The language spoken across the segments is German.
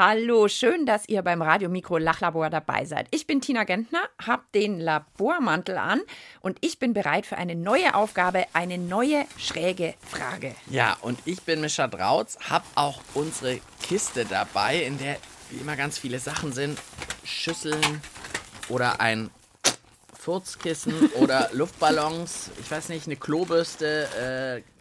Hallo, schön, dass ihr beim Radiomikro Lachlabor dabei seid. Ich bin Tina Gentner, habe den Labormantel an und ich bin bereit für eine neue Aufgabe, eine neue schräge Frage. Ja, und ich bin Mischa Drautz, habe auch unsere Kiste dabei, in der wie immer ganz viele Sachen sind. Schüsseln oder ein Furzkissen oder Luftballons, ich weiß nicht, eine Klobürste, äh,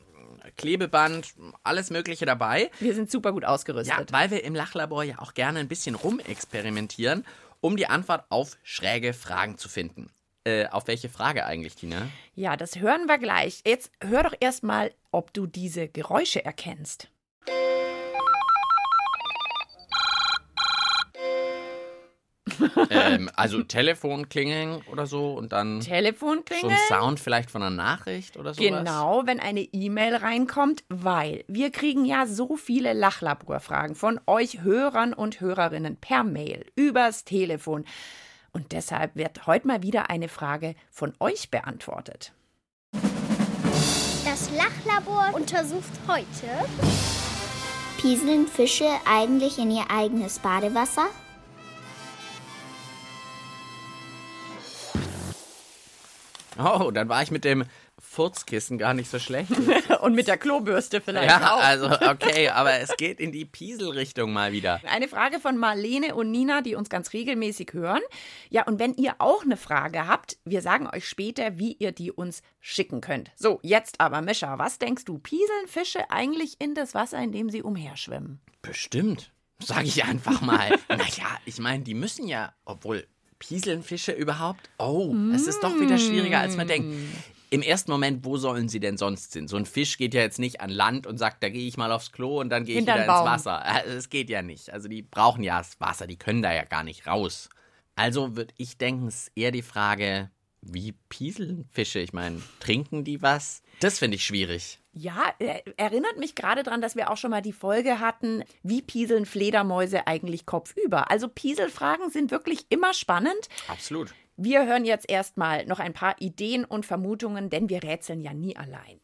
Klebeband, alles Mögliche dabei. Wir sind super gut Ja, ausgerüstet. weil wir im Lachlabor ja auch gerne ein bisschen rumexperimentieren, um die Antwort auf schräge Fragen zu finden. Äh, auf welche Frage eigentlich, Tina? Ja, das hören wir gleich. Jetzt hör doch erst mal, ob du diese Geräusche erkennst. ähm, also Telefon klingeln oder so und dann so Telefonklingeln? ein Sound vielleicht von einer Nachricht oder sowas. Genau, wenn eine E-Mail reinkommt, weil wir kriegen ja so viele Lachlaborfragen von euch Hörern und Hörerinnen per Mail, übers Telefon. Und deshalb wird heute mal wieder eine Frage von euch beantwortet. Das Lachlabor untersucht heute Pieseln Fische eigentlich in ihr eigenes Badewasser? Oh, dann war ich mit dem Furzkissen gar nicht so schlecht. Und mit der Klobürste vielleicht ja, auch. also okay, aber es geht in die Piesel-Richtung mal wieder. Eine Frage von Marlene und Nina, die uns ganz regelmäßig hören. Ja, und wenn ihr auch eine Frage habt, wir sagen euch später, wie ihr die uns schicken könnt. So, jetzt aber, Mischa, was denkst du? Pieseln Fische eigentlich in das Wasser, in dem sie umherschwimmen? Bestimmt, sage ich einfach mal. naja, ich meine, die müssen ja, obwohl pieseln Fische überhaupt? Oh, es ist doch wieder schwieriger, als man denkt. Im ersten Moment, wo sollen sie denn sonst sind? So ein Fisch geht ja jetzt nicht an Land und sagt, da gehe ich mal aufs Klo und dann gehe ich wieder ins. Wasser. Also, Das geht ja nicht. Also die brauchen ja das Wasser, die können da ja gar nicht raus. Also würde ich denken, es ist eher die Frage, wie pieseln Fische? Ich meine, trinken die was? Das finde ich schwierig. Ja, er- erinnert mich gerade daran, dass wir auch schon mal die Folge hatten, wie pieseln Fledermäuse eigentlich kopfüber. Also Pieselfragen sind wirklich immer spannend. Absolut. Wir hören jetzt erstmal noch ein paar Ideen und Vermutungen, denn wir rätseln ja nie allein.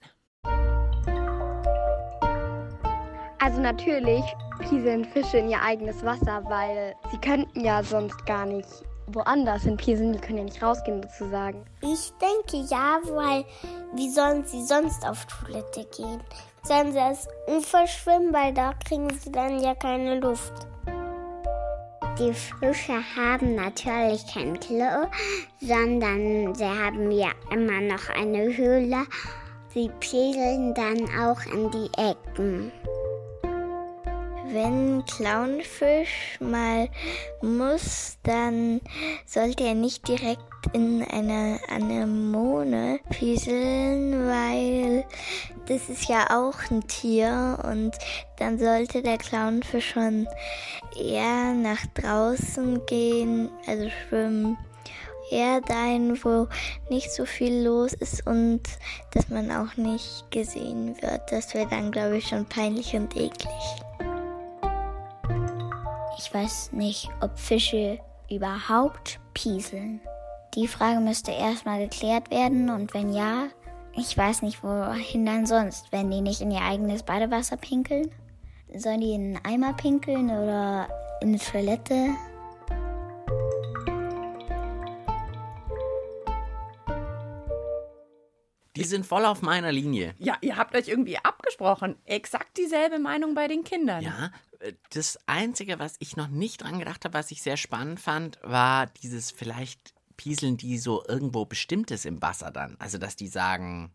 Also natürlich pieseln Fische in ihr eigenes Wasser, weil sie könnten ja sonst gar nicht woanders hin pieseln. Die können ja nicht rausgehen sozusagen. Ich denke ja, weil wie sollen sie sonst auf Toilette gehen? Sollen sie das Ufer schwimmen, weil da kriegen sie dann ja keine Luft. Die Fische haben natürlich kein Klo, sondern sie haben ja immer noch eine Höhle. Sie pieseln dann auch in die Ecken. Wenn Clownfisch mal muss, dann sollte er nicht direkt in eine Anemone pieseln, weil das ist ja auch ein Tier und dann sollte der Clownfisch schon eher nach draußen gehen, also schwimmen. Eher dahin, wo nicht so viel los ist und dass man auch nicht gesehen wird. Das wäre dann, glaube ich, schon peinlich und eklig. Ich weiß nicht, ob Fische überhaupt pieseln. Die Frage müsste erstmal geklärt werden und wenn ja, ich weiß nicht, wohin dann sonst. Wenn die nicht in ihr eigenes Badewasser pinkeln? Sollen die in einen Eimer pinkeln oder in eine Toilette? Die sind voll auf meiner Linie. Ja, ihr habt euch irgendwie abgesprochen. Exakt dieselbe Meinung bei den Kindern. Ja, das Einzige, was ich noch nicht dran gedacht habe, was ich sehr spannend fand, war dieses vielleicht pieseln die so irgendwo Bestimmtes im Wasser dann. Also, dass die sagen,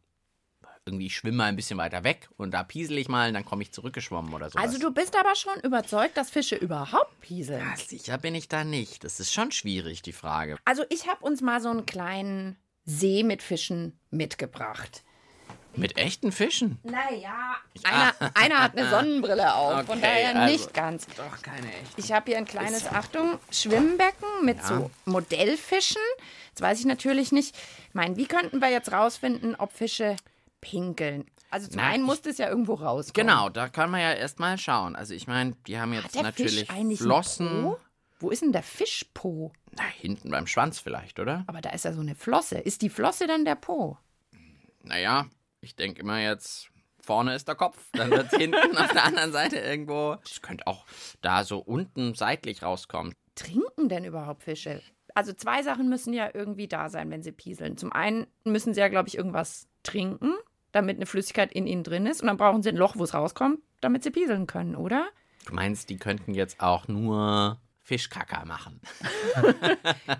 irgendwie ich schwimme mal ein bisschen weiter weg und da piesel ich mal und dann komme ich zurückgeschwommen oder so. Also du bist aber schon überzeugt, dass Fische überhaupt pieseln. Ja, sicher bin ich da nicht. Das ist schon schwierig, die Frage. Also ich habe uns mal so einen kleinen See mit Fischen mitgebracht. Mit echten Fischen? Naja, einer, einer hat eine Sonnenbrille auf, von Okay, daher also- nicht ganz. Doch, keine echten. Ich habe hier ein kleines, Achtung, Schwimmbecken mit so Modellfischen. Jetzt weiß ich natürlich nicht, ich meine, wie könnten wir jetzt rausfinden, ob Fische pinkeln? Also zum Na, einen muss das ja irgendwo rauskommen. Genau, da kann man ja erstmal schauen. Also ich meine, die haben Hat jetzt der natürlich Fisch eigentlich Flossen. einen Po? Wo ist denn der Fischpo? Na, hinten beim Schwanz vielleicht, oder? Aber da ist ja so eine Flosse. Ist die Flosse dann der Po? Naja, ich denke immer jetzt, vorne ist der Kopf, dann wird hinten auf der anderen Seite irgendwo. Das könnte auch da so unten seitlich rauskommen. Trinken denn überhaupt Fische? Also zwei Sachen müssen ja irgendwie da sein, wenn sie pieseln. Zum einen müssen sie ja, glaube ich, irgendwas trinken, damit eine Flüssigkeit in ihnen drin ist. Und dann brauchen sie ein Loch, wo es rauskommt, damit sie pieseln können, oder? Du meinst, die könnten jetzt auch nur Fischkacker machen?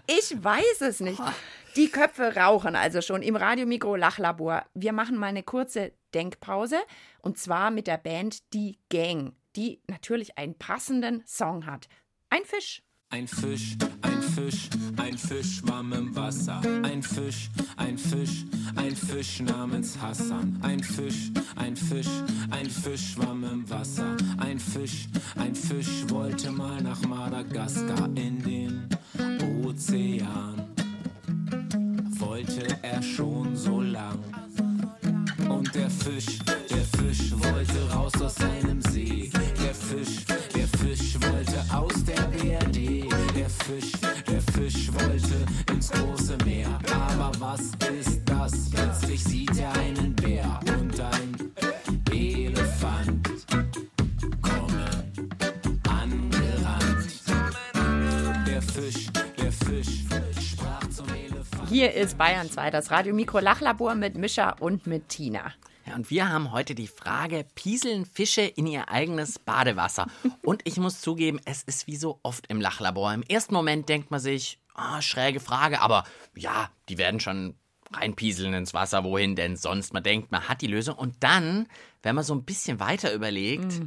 Ich weiß es nicht. Die Köpfe rauchen also schon im Radiomikro Lachlabor. Wir machen mal eine kurze Denkpause und zwar mit der Band Die Gang, die natürlich einen passenden Song hat. Ein Fisch. Ein Fisch, ein Fisch, ein Fisch schwamm im Wasser. Ein Fisch, ein Fisch, ein Fisch namens Hassan. Ein Fisch, ein Fisch, ein Fisch schwamm im Wasser. Ein Fisch, ein Fisch wollte mal nach Madagaskar in den Ozean. Wollte er schon so lang. Und der Fisch, der Fisch wollte raus aus seinem See. Der Fisch, der Fisch wollte aus der BRD. Der Fisch, Hier ist Bayern 2, das Radiomikro Lachlabor mit Mischa und mit Tina. Ja, und wir haben heute die Frage, pieseln Fische in ihr eigenes Badewasser? Und ich muss zugeben, es ist wie so oft im Lachlabor. Im ersten Moment denkt man sich, ah, schräge Frage, aber ja, die werden schon reinpieseln ins Wasser, wohin denn sonst? Man denkt, man hat die Lösung. Und dann, wenn man so ein bisschen weiter überlegt,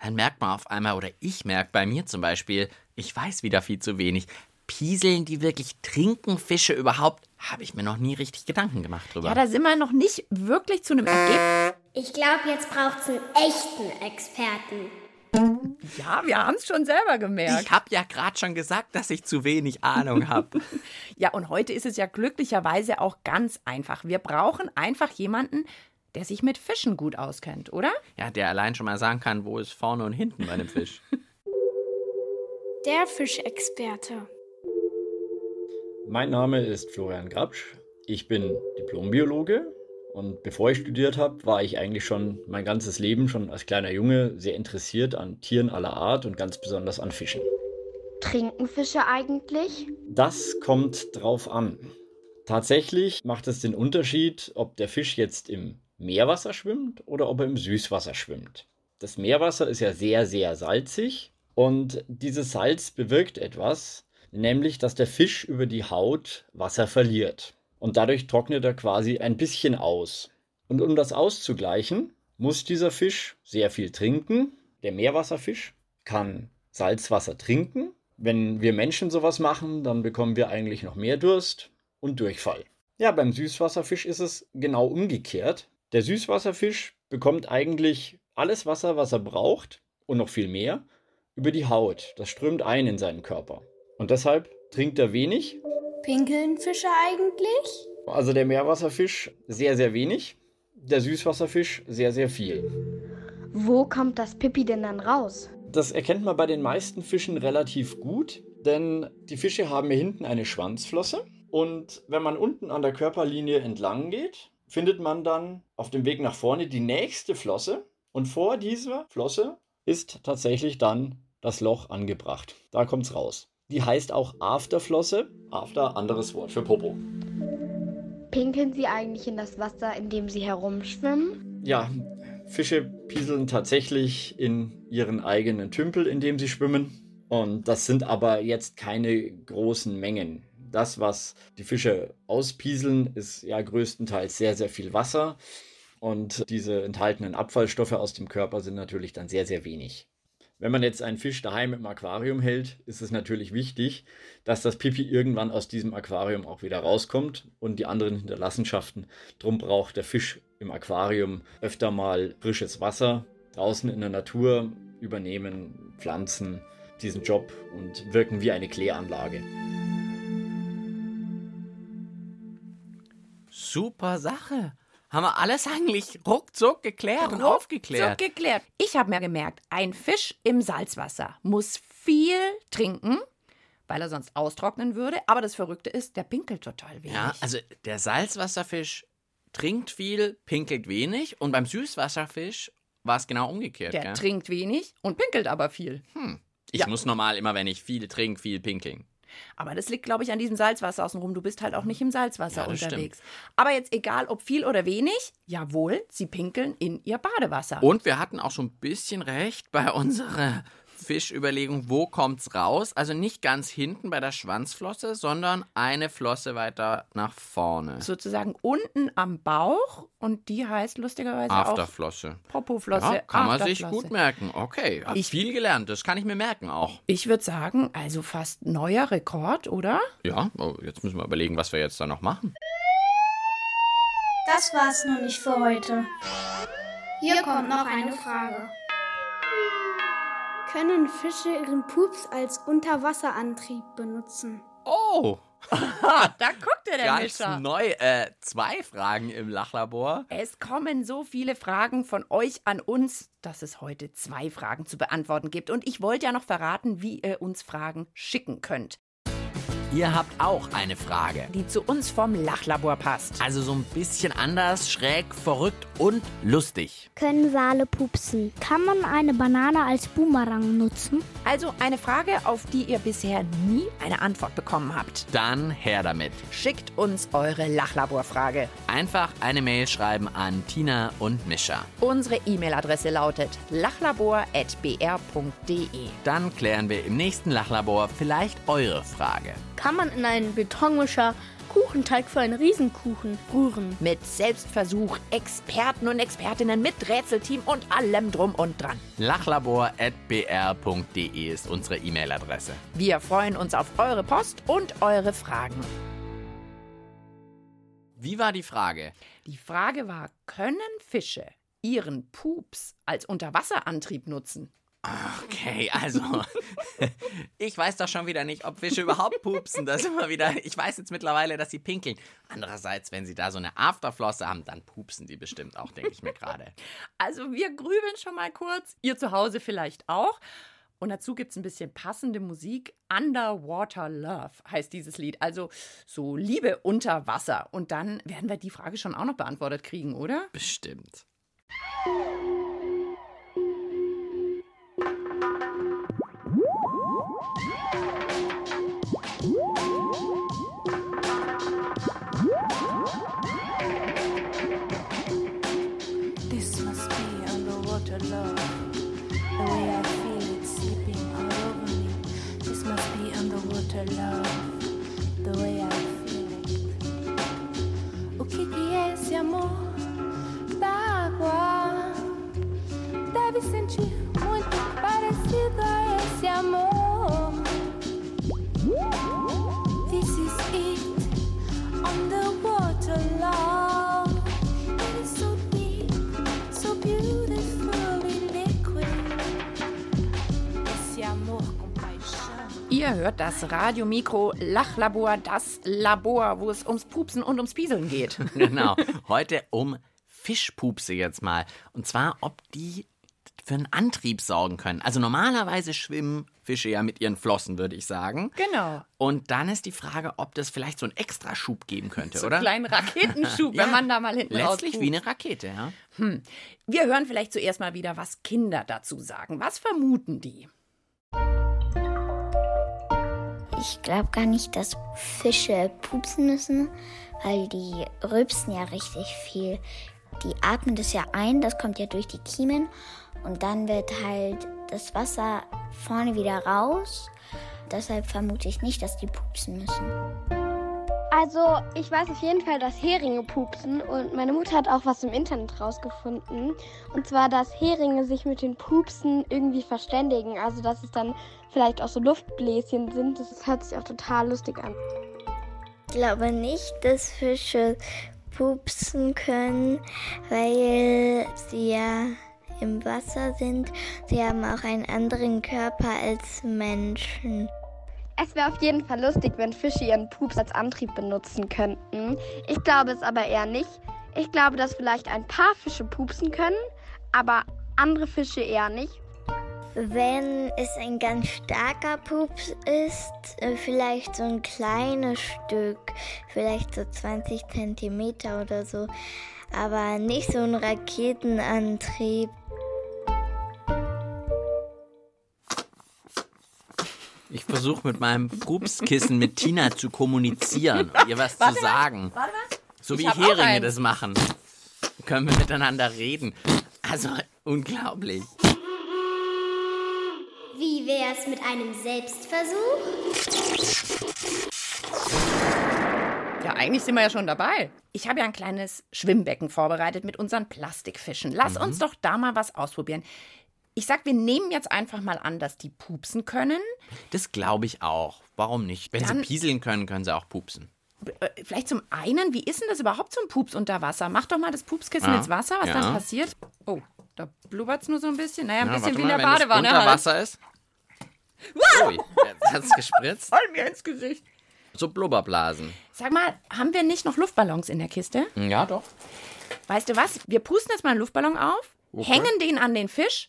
dann merkt man auf einmal, oder ich merke bei mir zum Beispiel, ich weiß wieder viel zu wenig. Pieseln die wirklich trinken Fische überhaupt? Habe ich mir noch nie richtig Gedanken gemacht drüber. Ja, da sind wir noch nicht wirklich zu einem Ergebnis. Ich glaube, jetzt braucht es einen echten Experten. Ja, wir haben es schon selber gemerkt. Ich habe ja gerade schon gesagt, dass ich zu wenig Ahnung habe. Ja, und heute ist es ja glücklicherweise auch ganz einfach. Wir brauchen einfach jemanden, der sich mit Fischen gut auskennt, oder? ja, der allein schon mal sagen kann, wo ist vorne und hinten bei dem Fisch. Der Fischexperte. Mein Name ist Florian Grabsch. Ich bin Diplombiologe und bevor ich studiert habe, war ich eigentlich schon mein ganzes Leben schon als kleiner Junge sehr interessiert an Tieren aller Art und ganz besonders an Fischen. Trinken Fische eigentlich? Das kommt drauf an. Tatsächlich macht es den Unterschied, ob der Fisch jetzt im Meerwasser schwimmt oder ob er im Süßwasser schwimmt. Das Meerwasser ist ja sehr, sehr salzig und dieses Salz bewirkt etwas, nämlich dass der Fisch über die Haut Wasser verliert. Und dadurch trocknet er quasi ein bisschen aus. Und um das auszugleichen, muss dieser Fisch sehr viel trinken. Der Meerwasserfisch kann Salzwasser trinken. Wenn wir Menschen sowas machen, dann bekommen wir eigentlich noch mehr Durst und Durchfall. Ja, beim Süßwasserfisch ist es genau umgekehrt. Der Süßwasserfisch bekommt eigentlich alles Wasser, was er braucht und noch viel mehr über die Haut. Das strömt ein in seinen Körper. Und deshalb trinkt er wenig. Pinkeln Fische eigentlich? Also der Meerwasserfisch sehr, sehr wenig. Der Süßwasserfisch sehr, sehr viel. Wo kommt das Pipi denn dann raus? Das erkennt man bei den meisten Fischen relativ gut, denn die Fische haben hier hinten eine Schwanzflosse. Und wenn man unten an der Körperlinie entlang geht, findet man dann auf dem Weg nach vorne die nächste Flosse. Und vor dieser Flosse ist tatsächlich dann das Loch angebracht. Da kommt es raus. Die heißt auch Afterflosse. After, anderes Wort für Popo. Pinkeln sie eigentlich in das Wasser, in dem sie herumschwimmen? Ja, Fische pieseln tatsächlich in ihren eigenen Tümpel, in dem sie schwimmen. Und das sind aber jetzt keine großen Mengen. Das, was die Fische auspieseln, ist ja größtenteils sehr, sehr viel Wasser. Und diese enthaltenen Abfallstoffe aus dem Körper sind natürlich dann sehr, sehr wenig. Wenn man jetzt einen Fisch daheim im Aquarium hält, ist es natürlich wichtig, dass das Pipi irgendwann aus diesem Aquarium auch wieder rauskommt und die anderen Hinterlassenschaften. Drum braucht der Fisch im Aquarium öfter mal frisches Wasser. Draußen in der Natur übernehmen Pflanzen diesen Job und wirken wie eine Kläranlage. Super Sache. Haben wir alles eigentlich ruckzuck geklärt und aufgeklärt. So geklärt. Ich habe mir gemerkt, ein Fisch im Salzwasser muss viel trinken, weil er sonst austrocknen würde. Aber das Verrückte ist, der pinkelt total wenig. Ja, also der Salzwasserfisch trinkt viel, pinkelt wenig und beim Süßwasserfisch war es genau umgekehrt. der gell? trinkt wenig und pinkelt aber viel. Ich Ja. muss normal immer, wenn ich viel trinke, viel pinkeln. Aber das liegt, glaube ich, an diesem Salzwasser außenrum. Du bist halt auch nicht im Salzwasser Ja, unterwegs. Aber jetzt egal, ob viel oder wenig, jawohl, sie pinkeln in ihr Badewasser. Und wir hatten auch schon ein bisschen recht bei unserer Fischüberlegung, wo kommt's raus? Also nicht ganz hinten bei der Schwanzflosse, sondern eine Flosse weiter nach vorne. Sozusagen unten am Bauch und die heißt lustigerweise auch Afterflosse. Popoflosse. Ja, kann man sich gut merken. Okay, hab Ich- viel gelernt. Das kann ich mir merken auch. Ich würde sagen, also fast neuer Rekord, oder? Ja, oh, jetzt müssen wir überlegen, was wir jetzt da noch machen. Das war's noch nicht für heute. Hier kommt noch eine Frage. Können Fische ihren Pups als Unterwasserantrieb benutzen? Oh, Da guckt er, der ganz Mischer. neu. Äh, zwei Fragen im Lachlabor. Es kommen so viele Fragen von euch an uns, dass es heute zwei Fragen zu beantworten gibt. Und ich wollte ja noch verraten, wie ihr uns Fragen schicken könnt, Ihr habt auch eine Frage. die zu uns vom Lachlabor passt. Also so ein bisschen anders, schräg, verrückt und lustig. Können Wale pupsen? Kann man eine Banane als Boomerang nutzen? Also eine Frage, auf die ihr bisher nie eine Antwort bekommen habt. Dann her damit. Schickt uns eure Lachlaborfrage. Einfach eine Mail schreiben an Tina und Mischa. Unsere E-Mail-Adresse lautet lachlabor.br.de. Dann klären wir im nächsten Lachlabor vielleicht eure Frage. Kann man in einen Betonmischer Kuchenteig für einen Riesenkuchen rühren? Mit Selbstversuch, Experten und Expertinnen mit Rätselteam und allem drum und dran. lachlabor.br.de ist unsere E-Mail-Adresse. Wir freuen uns auf eure Post und eure Fragen. Wie war die Frage? Die Frage war, können Fische ihren Pups als Unterwasserantrieb nutzen? Okay, also ich weiß doch schon wieder nicht, ob Fische überhaupt pupsen. Das immer wieder. Ich weiß jetzt mittlerweile, dass sie pinkeln. Andererseits, wenn sie da so eine Afterflosse haben, dann pupsen die bestimmt auch, denke ich mir gerade. Also wir grübeln schon mal kurz, ihr zu Hause vielleicht auch. Und dazu gibt es ein bisschen passende Musik. Underwater Love heißt dieses Lied. Also so Liebe unter Wasser. Und dann werden wir die Frage schon auch noch beantwortet kriegen, oder? Bestimmt. Ihr hört das Radiomikro Lachlabor, das Labor, wo es ums Pupsen und ums Pieseln geht. Genau. Heute um Fischpupse jetzt mal. Und zwar, ob die für einen Antrieb sorgen können. Also normalerweise schwimmen Fische ja mit ihren Flossen, würde ich sagen. Genau. Und dann ist die Frage, ob das vielleicht so einen Extraschub geben könnte, So oder? einen kleinen Raketenschub, Ja, wenn man da mal hinten Letztlich wie eine Rakete, ja. Wir hören vielleicht zuerst mal wieder, was Kinder dazu sagen. Was vermuten die? Ich glaube gar nicht, dass Fische pupsen müssen, weil die rülpsen ja richtig viel. Die atmen das ja ein, das kommt ja durch die Kiemen und dann wird halt das Wasser vorne wieder raus. Deshalb vermute ich nicht, dass die pupsen müssen. Also, ich weiß auf jeden Fall, dass Heringe pupsen und meine Mutter hat auch was im Internet rausgefunden. Und zwar, dass Heringe sich mit den Pupsen irgendwie verständigen. Also, dass es dann vielleicht auch so Luftbläschen sind. Das hört sich auch total lustig an. Ich glaube nicht, dass Fische pupsen können, weil sie ja im Wasser sind. Sie haben auch einen anderen Körper als Menschen. Es wäre auf jeden Fall lustig, wenn Fische ihren Pups als Antrieb benutzen könnten. Ich glaube es aber eher nicht. Ich glaube, dass vielleicht ein paar Fische pupsen können, aber andere Fische eher nicht. Wenn es ein ganz starker Pups ist, äh, vielleicht so ein kleines Stück, vielleicht so 20 Zentimeter oder so, aber nicht so ein Raketenantrieb. Ich versuche mit meinem Pupskissen mit Tina zu kommunizieren und ihr was zu sagen. Warte mal. So wie Heringe das machen. Können wir miteinander reden. Also unglaublich. Wie wär's mit einem Selbstversuch? Ja, eigentlich sind wir ja schon dabei. Ich habe ja ein kleines Schwimmbecken vorbereitet mit unseren Plastikfischen. Lass uns doch da mal was ausprobieren. Ich sag, wir nehmen jetzt einfach mal an, dass die pupsen können. Das glaube ich auch. Warum nicht? Wenn Dann- sie pieseln können, können sie auch pupsen. Äh, Vielleicht zum einen, wie ist denn das überhaupt zum Pups unter Wasser? Mach doch mal das Pupskissen Ja. ins Wasser, was Ja. dann passiert. Oh, da blubbert es nur so ein bisschen. Naja, ein Ja, bisschen wie in der mal, wenn es Badewanne. unter halt. Wasser ist. Ui, jetzt hat's gespritzt. Voll mir ins Gesicht. So Blubberblasen. Sag mal, haben wir nicht noch Luftballons in der Kiste? Ja, doch. Weißt du was? Wir pusten jetzt mal einen Luftballon auf, Okay. hängen den an den Fisch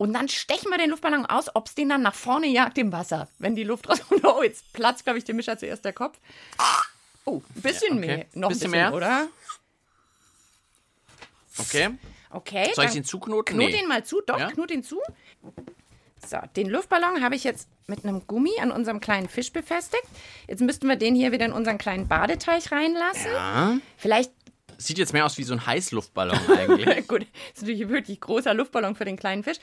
und dann stechen wir den Luftballon aus, ob es den dann nach vorne jagt im Wasser. Wenn die Luft rauskommt. Oh, jetzt platzt, glaube ich, dem Mischer zuerst der Kopf. Oh, ein bisschen Ja, okay. mehr. Noch Bisschen ein bisschen mehr? oder? Okay. Okay. Soll ich ihn zuknoten? Knut Nee. ihn mal zu. Doch, Ja? knut ihn zu. So, den Luftballon habe ich jetzt mit einem Gummi an unserem kleinen Fisch befestigt. Jetzt müssten wir den hier wieder in unseren kleinen Badeteich reinlassen. Ja. Vielleicht Sieht jetzt mehr aus wie so ein Heißluftballon eigentlich. Gut, ist natürlich ein wirklich großer Luftballon für den kleinen Fisch.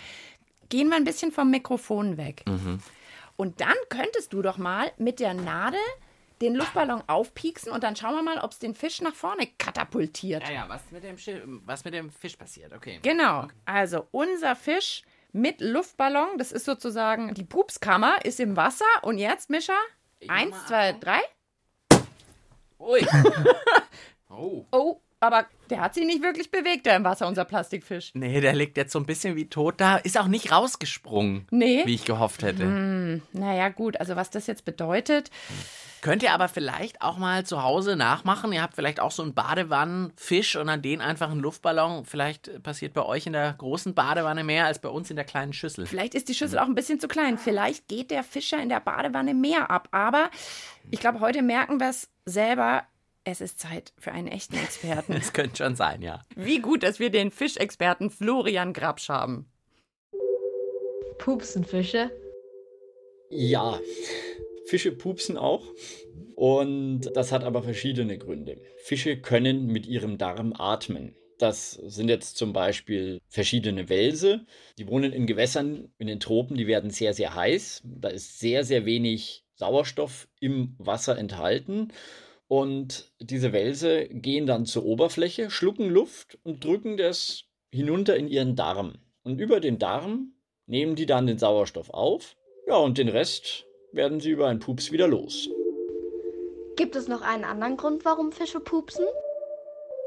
Gehen wir ein bisschen vom Mikrofon weg. Mhm. Und dann könntest du doch mal mit der Nadel den Luftballon aufpieksen und dann schauen wir mal, ob es den Fisch nach vorne katapultiert. ja, ja, was mit, dem Schi- was mit dem Fisch passiert, okay. Genau. Also unser Fisch mit Luftballon, das ist sozusagen die Pupskammer, ist im Wasser. Und jetzt, Mischa, eins, zwei, drei. Ui. oh. Oh, aber der hat sich nicht wirklich bewegt, der im Wasser, unser Plastikfisch. Nee, der liegt jetzt so ein bisschen wie tot da. Ist auch nicht rausgesprungen, Nee. wie ich gehofft hätte. Naja, gut, also was das jetzt bedeutet, Könnt ihr aber vielleicht auch mal zu Hause nachmachen. Ihr habt vielleicht auch so einen Badewannenfisch und an den einfach einen Luftballon. Vielleicht passiert bei euch in der großen Badewanne mehr als bei uns in der kleinen Schüssel. Vielleicht ist die Schüssel auch ein bisschen zu klein. Vielleicht geht der Fischer in der Badewanne mehr ab. Aber ich glaube, heute merken wir es selber. Es ist Zeit für einen echten Experten. Das könnte schon sein, ja. Wie gut, dass wir den Fischexperten Florian Grabsch haben. Pupsen Fische? Ja, Fische pupsen auch. Und das hat aber verschiedene Gründe. Fische können mit ihrem Darm atmen. Das sind jetzt zum Beispiel verschiedene Welse. Die wohnen in Gewässern in den Tropen, die werden sehr, sehr heiß. Da ist sehr, sehr wenig Sauerstoff im Wasser enthalten. Und diese Welse gehen dann zur Oberfläche, schlucken Luft und drücken das hinunter in ihren Darm. Und über den Darm nehmen die dann den Sauerstoff auf. Ja, und den Rest werden sie über einen Pups wieder los. Gibt es noch einen anderen Grund, warum Fische pupsen?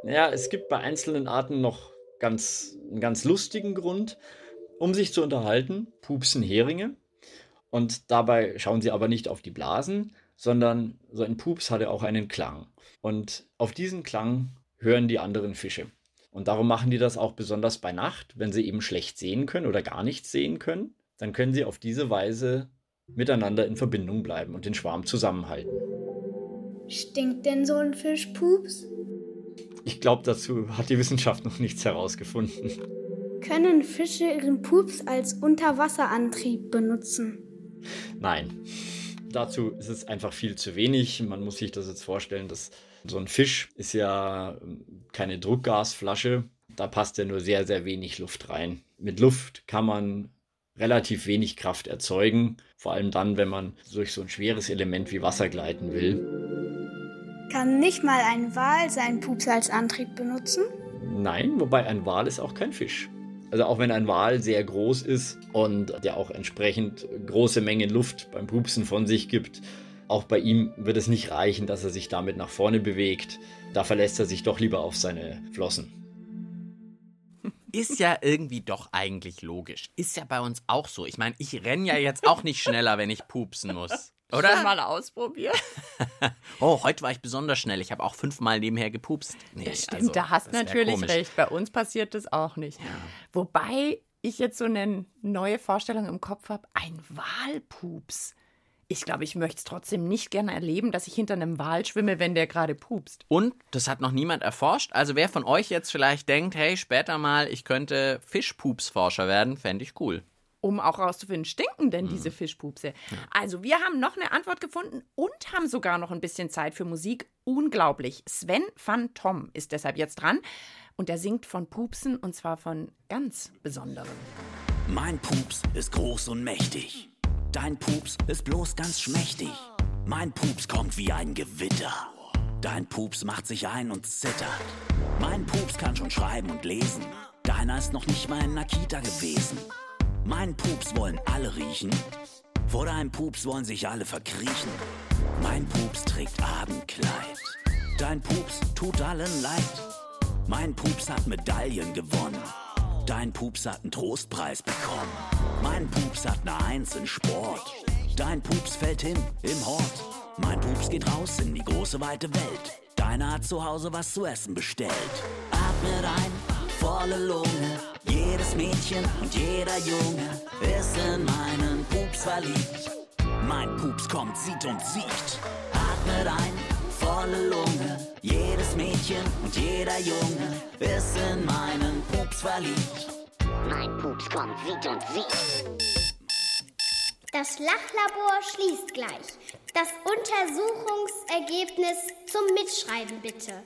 Ja, es gibt bei einzelnen Arten noch ganz, einen ganz lustigen Grund. Um sich zu unterhalten, pupsen Heringe. Und dabei schauen sie aber nicht auf die Blasen, sondern so ein Pups hatte auch einen Klang. Und auf diesen Klang hören die anderen Fische. Und darum machen die das auch besonders bei Nacht, wenn sie eben schlecht sehen können oder gar nichts sehen können. Dann können sie auf diese Weise miteinander in Verbindung bleiben und den Schwarm zusammenhalten. Stinkt denn so ein Fischpups? Ich glaube, dazu hat die Wissenschaft noch nichts herausgefunden. Können Fische ihren Pups als Unterwasserantrieb benutzen? Nein, dazu ist es einfach viel zu wenig. Man muss sich das jetzt vorstellen, dass so ein Fisch ist ja ähm, keine Druckgasflasche. Da passt ja nur sehr, sehr wenig Luft rein. Mit Luft kann man relativ wenig Kraft erzeugen, vor allem dann, wenn man durch so ein schweres Element wie Wasser gleiten will. Kann nicht mal ein Wal seinen Pups als Antrieb benutzen? Nein, wobei ein Wal ist auch kein Fisch. Also auch wenn ein Wal sehr groß ist und der auch entsprechend große Mengen Luft beim Pupsen von sich gibt, auch bei ihm wird es nicht reichen, dass er sich damit nach vorne bewegt. Da verlässt er sich doch lieber auf seine Flossen. Ist ja irgendwie doch eigentlich logisch. Ist ja bei uns auch so. Ich meine, ich renne ja jetzt auch nicht schneller, wenn ich pupsen muss. Oder? Schon mal ausprobiert? Oh, heute war ich besonders schnell. Ich habe auch fünfmal nebenher gepupst. Nee, Das stimmt, also, da hast natürlich recht. Bei uns passiert das auch nicht. Wobei ich jetzt so eine neue Vorstellung im Kopf habe: ein Walpups. Ich glaube, ich möchte es trotzdem nicht gerne erleben, dass ich hinter einem Wal schwimme, wenn der gerade pupst. Und das hat noch niemand erforscht. Also wer von euch jetzt vielleicht denkt, hey, später mal, ich könnte Fischpupsforscher werden, fände ich cool. Um auch rauszufinden, stinken denn diese Fischpupse? Also, wir haben noch eine Antwort gefunden und haben sogar noch ein bisschen Zeit für Musik. Unglaublich. Sven van Tom ist deshalb jetzt dran und er singt von Pupsen und zwar von ganz besonderen. Mein Pups ist groß und mächtig. Dein Pups ist bloß ganz schmächtig. Mein Pups kommt wie ein Gewitter. Dein Pups macht sich ein und zittert. Mein Pups kann schon schreiben und lesen. Deiner ist noch nicht mal in der Kita gewesen. Mein Pups wollen alle riechen. Vor deinem Pups wollen sich alle verkriechen. Mein Pups trägt Abendkleid. Dein Pups tut allen leid. Mein Pups hat Medaillen gewonnen. Dein Pups hat einen Trostpreis bekommen. Mein Pups hat eine Eins in Sport. Dein Pups fällt hin im Hort. Mein Pups geht raus in die große weite Welt. Deiner hat zu Hause was zu essen bestellt. Atmet ein, volle Lunge. Jedes Mädchen und jeder Junge ist in meinen Pups verliebt. Mein Pups kommt, sieht und sieht. Atmet ein, volle Lunge. Jedes Mädchen und jeder Junge ist in meinen Pups verliebt. Mein Pups kommt, sieht und sieht. Das Lachlabor schließt gleich. Das Untersuchungsergebnis zum Mitschreiben bitte.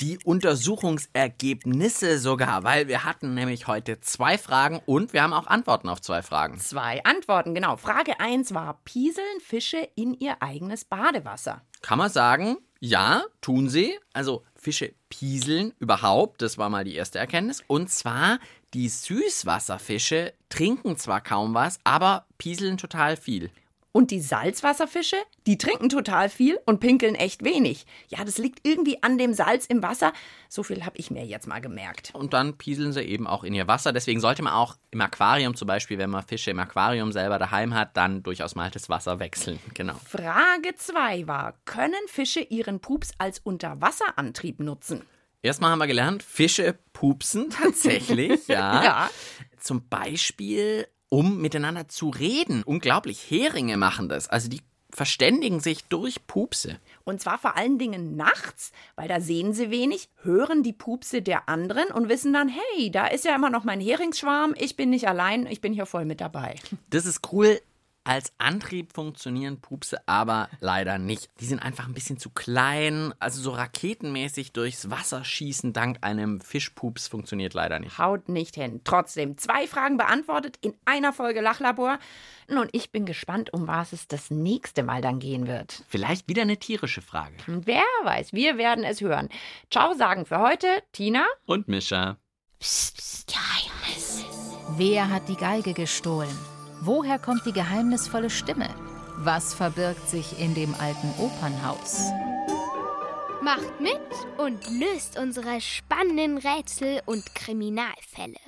Die Untersuchungsergebnisse sogar, weil wir hatten nämlich heute zwei Fragen und wir haben auch Antworten auf zwei Fragen. Zwei Antworten, genau. Frage 1 war, pieseln Fische in ihr eigenes Badewasser? Kann man sagen, ja, tun sie. Also Fische pieseln überhaupt, das war mal die erste Erkenntnis. Und zwar, die Süßwasserfische trinken zwar kaum was, aber pieseln total viel. Und die Salzwasserfische, die trinken total viel und pinkeln echt wenig. Ja, das liegt irgendwie an dem Salz im Wasser. So viel habe ich mir jetzt mal gemerkt. Und dann pieseln sie eben auch in ihr Wasser. Deswegen sollte man auch im Aquarium zum Beispiel, wenn man Fische im Aquarium selber daheim hat, dann durchaus mal das Wasser wechseln. Genau. Frage 2 war, können Fische ihren Pups als Unterwasserantrieb nutzen? Erstmal haben wir gelernt, Fische pupsen tatsächlich, ja. Ja. Zum Beispiel, um miteinander zu reden. Unglaublich, Heringe machen das. Also die verständigen sich durch Pupse. Und zwar vor allen Dingen nachts, weil da sehen sie wenig, hören die Pupse der anderen und wissen dann, hey, da ist ja immer noch mein Heringsschwarm, ich bin nicht allein, ich bin hier voll mit dabei. Das ist cool. Als Antrieb funktionieren Pupse aber leider nicht. Die sind einfach ein bisschen zu klein. Also so raketenmäßig durchs Wasser schießen dank einem Fischpups funktioniert leider nicht. Haut nicht hin. Trotzdem zwei Fragen beantwortet in einer Folge Lachlabor. Nun, ich bin gespannt, um was es das nächste Mal dann gehen wird. Vielleicht wieder eine tierische Frage. Wer weiß, wir werden es hören. Ciao sagen für heute Tina Und Mischa. Geheimnis. Wer hat die Geige gestohlen? Woher kommt die geheimnisvolle Stimme? Was verbirgt sich in dem alten Opernhaus? Macht mit und löst unsere spannenden Rätsel und Kriminalfälle.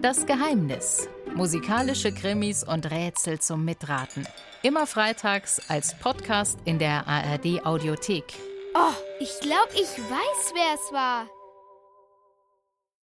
Das Geheimnis. Musikalische Krimis und Rätsel zum Mitraten. Immer freitags als Podcast in der ARD Audiothek. Oh, ich glaube, ich weiß, wer es war.